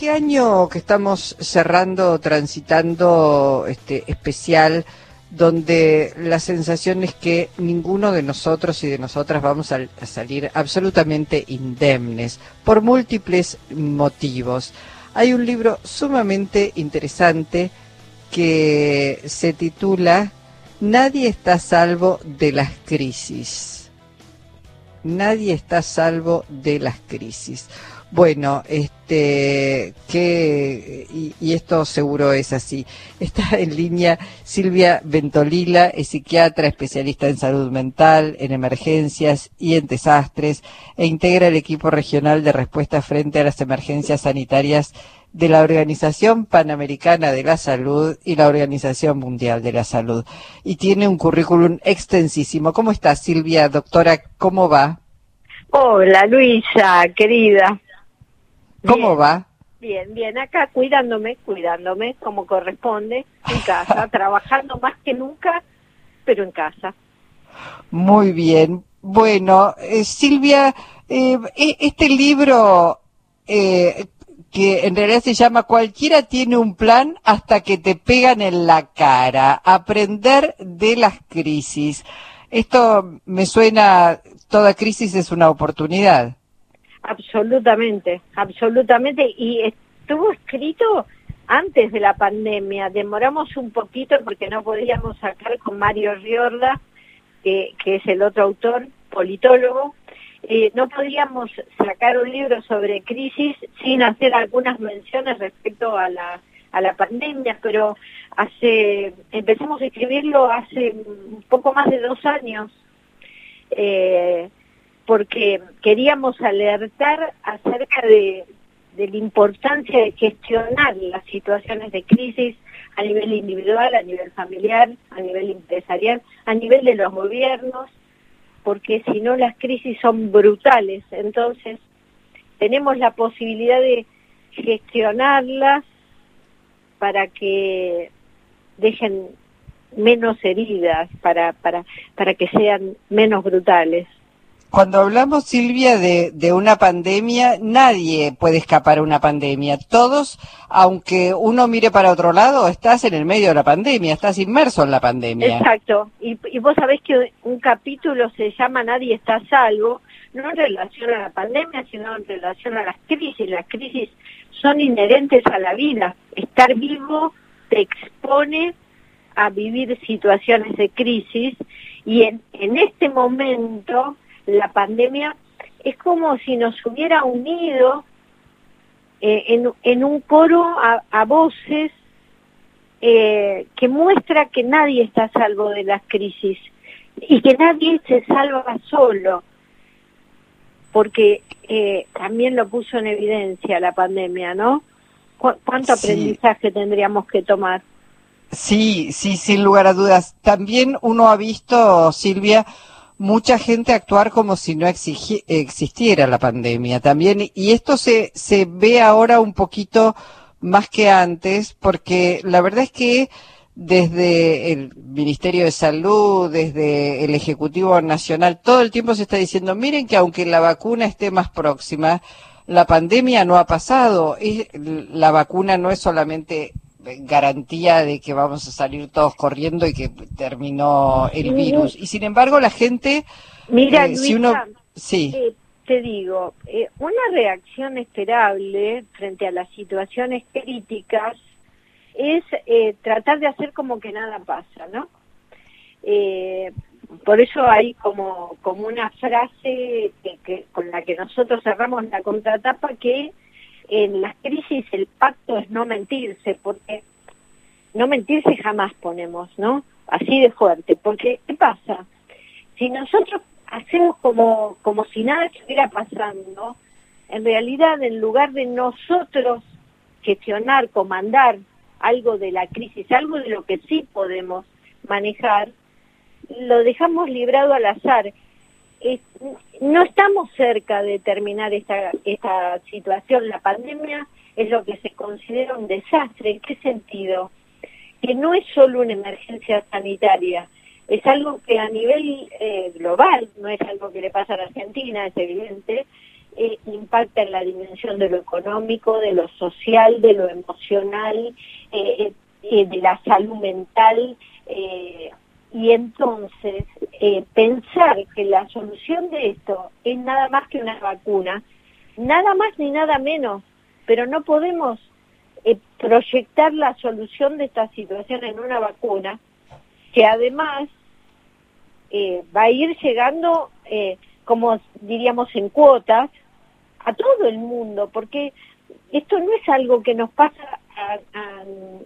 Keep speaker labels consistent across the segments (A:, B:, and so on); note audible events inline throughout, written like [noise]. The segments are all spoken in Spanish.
A: qué año que estamos cerrando, transitando este especial, donde la sensación es que ninguno de nosotros y de nosotras vamos a salir absolutamente indemnes por múltiples motivos. Hay un libro sumamente interesante que se titula Nadie está salvo de las crisis. Nadie está salvo de las crisis. Bueno, este, que, y, esto seguro es así. Está en línea Silvia Ventolila, es psiquiatra, especialista en salud mental, en emergencias y en desastres, e integra el equipo regional de respuesta frente a las emergencias sanitarias de la Organización Panamericana de la Salud y la Organización Mundial de la Salud. Y tiene un currículum extensísimo. ¿Cómo está Silvia, doctora? ¿Cómo va?
B: Hola, Luisa, querida.
A: ¿Cómo bien, va?
B: Bien, bien, acá cuidándome, cuidándome como corresponde, en casa, [laughs] trabajando más que nunca, pero en casa.
A: Muy bien. Bueno, eh, Silvia, eh, este libro eh, que en realidad se llama Cualquiera tiene un plan hasta que te pegan en la cara, aprender de las crisis. Esto me suena, toda crisis es una oportunidad.
B: Absolutamente, absolutamente. Y estuvo escrito antes de la pandemia. Demoramos un poquito porque no podíamos sacar con Mario Riorda, que, que es el otro autor, politólogo, eh, no podíamos sacar un libro sobre crisis sin hacer algunas menciones respecto a la a la pandemia, pero hace empezamos a escribirlo hace un poco más de dos años, eh, porque queríamos alertar acerca de, de la importancia de gestionar las situaciones de crisis a nivel individual, a nivel familiar, a nivel empresarial, a nivel de los gobiernos, porque si no las crisis son brutales. Entonces, tenemos la posibilidad de gestionarlas para que dejen menos heridas, para, para, para que sean menos brutales.
A: Cuando hablamos, Silvia, de, de, una pandemia, nadie puede escapar a una pandemia. Todos, aunque uno mire para otro lado, estás en el medio de la pandemia, estás inmerso en la pandemia.
B: Exacto. Y, vos sabés que un capítulo se llama Nadie está a salvo, no en relación a la pandemia, sino en relación a las crisis. Las crisis son inherentes a la vida. Estar vivo te expone a vivir situaciones de crisis y en, en este momento la pandemia es como si nos hubiera unido eh, en, en, un coro a, a voces eh, que muestra que nadie está a salvo de las crisis y que nadie se salva solo, porque eh, también lo puso en evidencia la pandemia, ¿no? ¿Cu ¿Cuánto sí. aprendizaje tendríamos que tomar?
A: Sí, sí, sin lugar a dudas. También uno ha visto, Silvia, mucha gente actuar como si no exigi, existiera la pandemia también. Y esto se, se ve ahora un poquito más que antes, porque la verdad es que desde el Ministerio de Salud, desde el Ejecutivo Nacional, todo el tiempo se está diciendo, miren que aunque la vacuna esté más próxima, la pandemia no ha pasado. La vacuna no es solamente garantía de que vamos a salir todos corriendo y que terminó el virus. Y sin embargo, la gente,
B: Mira, eh, Luisa, si uno, sí. Eh, te digo, eh, una reacción esperable frente a las situaciones críticas es tratar de hacer como que nada pasa, ¿no? Eh, por eso hay como, como una frase que, que, con la que nosotros cerramos la contratapa que en las crisis el pacto es no mentirse, porque no mentirse jamás ponemos, ¿no? Así de fuerte, porque ¿qué pasa? Si nosotros hacemos como, como si nada estuviera pasando, en realidad en lugar de nosotros gestionar, comandar algo de la crisis, algo de lo que sí podemos manejar, lo dejamos librado al azar no estamos cerca de terminar esta, situación. La pandemia es lo que se considera un desastre. ¿En qué sentido? Que no es solo una emergencia sanitaria, es algo que a nivel eh, global, no es algo que le pasa a la Argentina, es evidente, eh, impacta en la dimensión de lo económico, de lo social, de lo emocional, eh, de la salud mental. y entonces, pensar que la solución de esto es nada más que una vacuna, nada más ni nada menos, pero no podemos proyectar la solución de esta situación en una vacuna, que además va a ir llegando como diríamos en cuotas, a todo el mundo, porque esto no es algo que nos pasa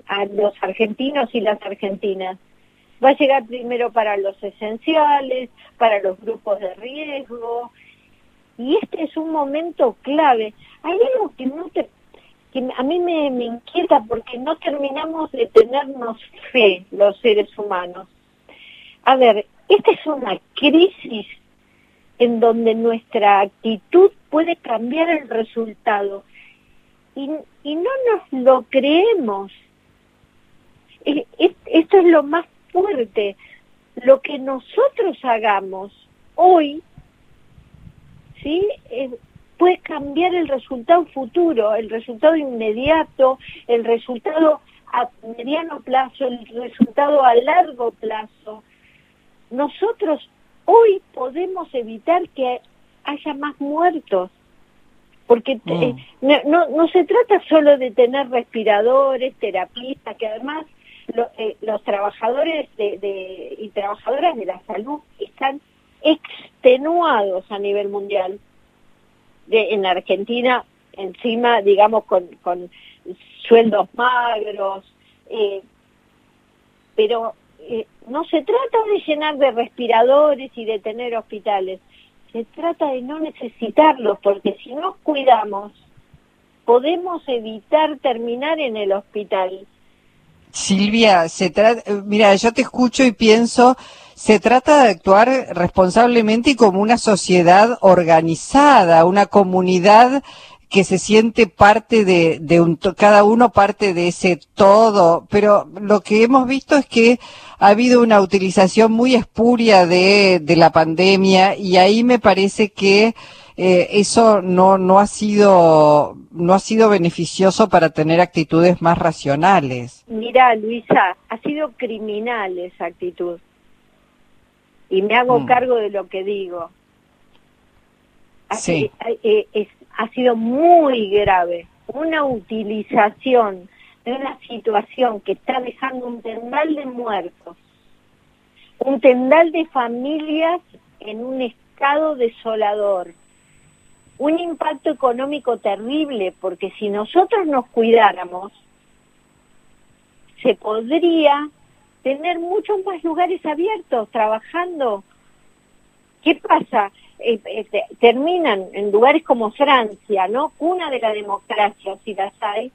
B: a, los argentinos y las argentinas. Va a llegar primero para los esenciales, para los grupos de riesgo, y este es un momento clave. Hay algo que no te que a mí me, inquieta porque no terminamos de tenernos fe los seres humanos. A ver, esta es una crisis en donde nuestra actitud puede cambiar el resultado. Y, y no nos lo creemos. esto es lo más fuerte. Lo que nosotros hagamos hoy, ¿sí? puede cambiar el resultado futuro, el resultado inmediato, el resultado a mediano plazo, el resultado a largo plazo. Nosotros hoy podemos evitar que haya más muertos, porque mm. eh, no, no, se trata solo de tener respiradores, terapistas, que además eh, los trabajadores de, y trabajadoras de la salud están extenuados a nivel mundial. De, en Argentina, encima, digamos, con, con sueldos magros, eh, pero eh, no se trata de llenar de respiradores y de tener hospitales, se trata de no necesitarlos, porque si nos cuidamos, podemos evitar terminar en el hospital.
A: Silvia, se trata, mira, yo te escucho y pienso, se trata de actuar responsablemente y como una sociedad organizada, una comunidad que se siente parte de, de un, cada uno parte de ese todo, pero lo que hemos visto es que ha habido una utilización muy espuria de, de la pandemia y ahí me parece que eh, eso no, no ha sido no ha sido beneficioso para tener actitudes más racionales.
B: Mira, Luisa, ha sido criminal esa actitud. Y me hago mm. cargo de lo que digo. sí. Eh, es, ha sido muy grave. Una utilización de una situación que está dejando un tendal de muertos, un tendal de familias en un estado desolador, un impacto económico terrible, porque si nosotros nos cuidáramos, se podría tener muchos más lugares abiertos trabajando. ¿Qué pasa? Eh, eh, terminan en lugares como Francia, ¿no? Cuna de la democracia, si las hay,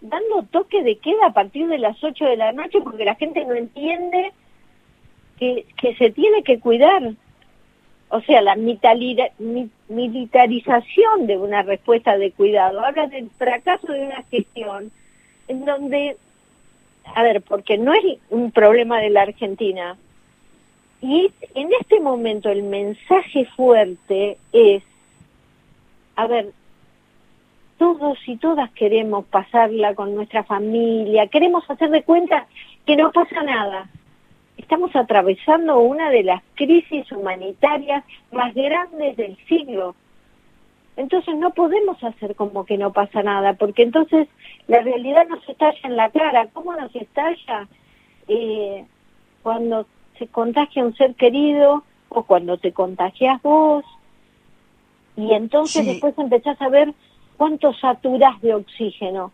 B: dando toque de queda a partir de las 8 de la noche porque la gente no entiende que, que se tiene que cuidar. O sea, la militarización de una respuesta de cuidado. Habla del fracaso de una gestión en donde, a ver, porque no es un problema de la Argentina. Y en este momento el mensaje fuerte es, a ver, todos y todas queremos pasarla con nuestra familia, queremos hacer de cuenta que no pasa nada. Estamos atravesando una de las crisis humanitarias más grandes del siglo. Entonces no podemos hacer como que no pasa nada, porque entonces la realidad nos estalla en la cara. ¿Cómo nos estalla? Eh, cuando se contagia un ser querido o cuando te contagias vos. Y entonces después empezás a ver cuánto saturas de oxígeno.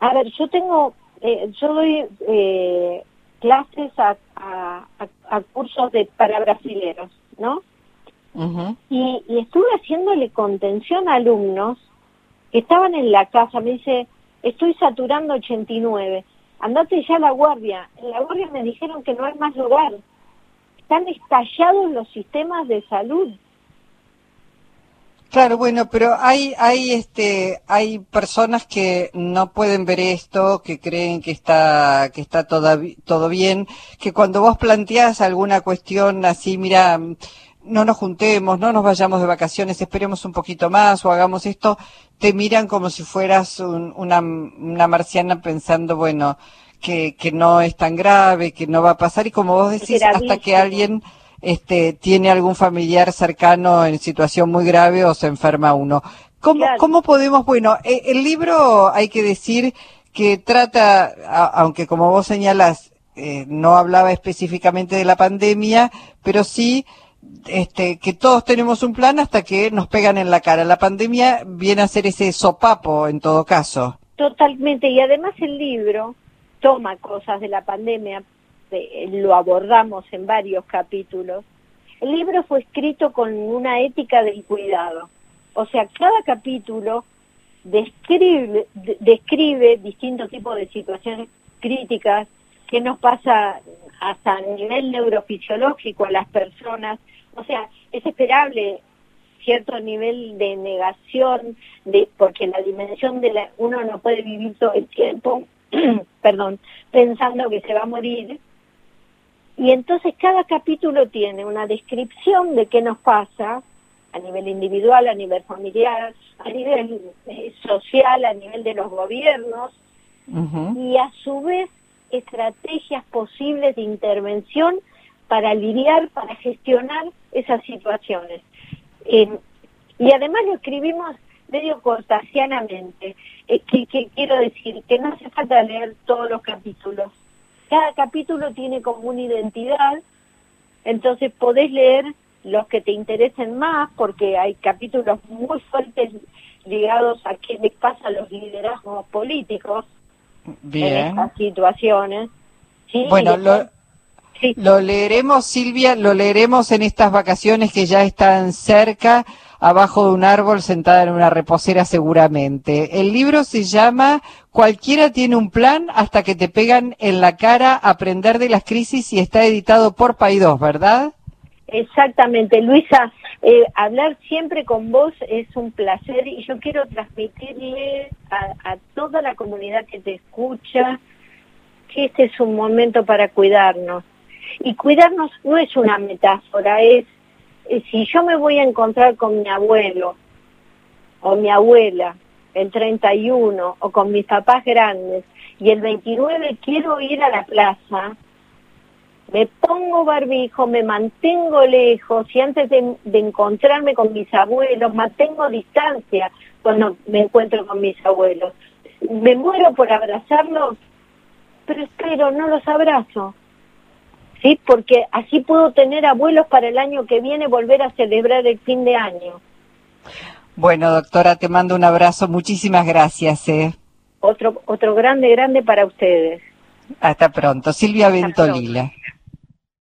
B: A ver, yo tengo, eh, yo doy eh, clases a, a, cursos de para brasileros, ¿no? y, y estuve haciéndole contención a alumnos que estaban en la casa. Me dice, estoy saturando 89. Andate ya a la guardia. En la guardia me dijeron que no hay más lugar. Están estallados los sistemas de salud.
A: Claro, bueno, pero hay, hay, este, hay personas que no pueden ver esto, que creen que está, que está todo, todo bien, que cuando vos planteás alguna cuestión así, mira, no nos juntemos, no nos vayamos de vacaciones, esperemos un poquito más o hagamos esto, te miran como si fueras una, una marciana pensando, bueno, que, que no es tan grave, que no va a pasar y como vos decís, hasta que alguien este, tiene algún familiar cercano en situación muy grave o se enferma uno. ¿Cómo, ¿cómo podemos, bueno, e, el libro hay que decir que trata, aunque como vos señalas, eh, no hablaba específicamente de la pandemia, pero sí este, que todos tenemos un plan hasta que nos pegan en la cara. La pandemia viene a ser ese sopapo en todo caso.
B: Totalmente, y además el libro toma cosas de la pandemia, lo abordamos en varios capítulos. El libro fue escrito con una ética del cuidado. O sea, cada capítulo describe, describe distintos tipos de situaciones críticas que nos pasa hasta a nivel neurofisiológico a las personas. O sea, es esperable cierto nivel de negación, de porque la dimensión de la uno no puede vivir todo el tiempo, [clears throat] perdón, pensando que se va a morir. Y entonces cada capítulo tiene una descripción de qué nos pasa a nivel individual, a nivel familiar, a nivel eh, social, a nivel de los gobiernos, y a su vez estrategias posibles de intervención para lidiar, para gestionar esas situaciones. y además lo escribimos medio cortasianamente, eh, que, quiero decir que no hace falta leer todos los capítulos. Cada capítulo tiene como una identidad, entonces podés leer los que te interesen más, porque hay capítulos muy fuertes ligados a qué les pasa a los liderazgos políticos Bien. en estas situaciones.
A: Bueno, lo, lo leeremos, Silvia, lo leeremos en estas vacaciones que ya están cerca, abajo de un árbol, sentada en una reposera seguramente. El libro se llama Cualquiera tiene un plan hasta que te pegan en la cara aprender de las crisis y está editado por Paidós, ¿verdad?
B: Exactamente, Luisa, eh, hablar siempre con vos es un placer y yo quiero transmitirle a toda la comunidad que te escucha que este es un momento para cuidarnos y cuidarnos no es una metáfora, es, si yo me voy a encontrar con mi abuelo o mi abuela el 31 o con mis papás grandes y el 29 quiero ir a la plaza, me pongo barbijo, me mantengo lejos y antes de, de, encontrarme con mis abuelos, mantengo distancia cuando me encuentro con mis abuelos. Me muero por abrazarlos, pero espero, no los abrazo. ¿Sí? Porque así puedo tener abuelos para el año que viene volver a celebrar el fin de año.
A: Bueno, doctora, te mando un abrazo. Muchísimas gracias. ¿eh?
B: Otro, otro grande, grande para ustedes.
A: Hasta pronto. Silvia Ventolila.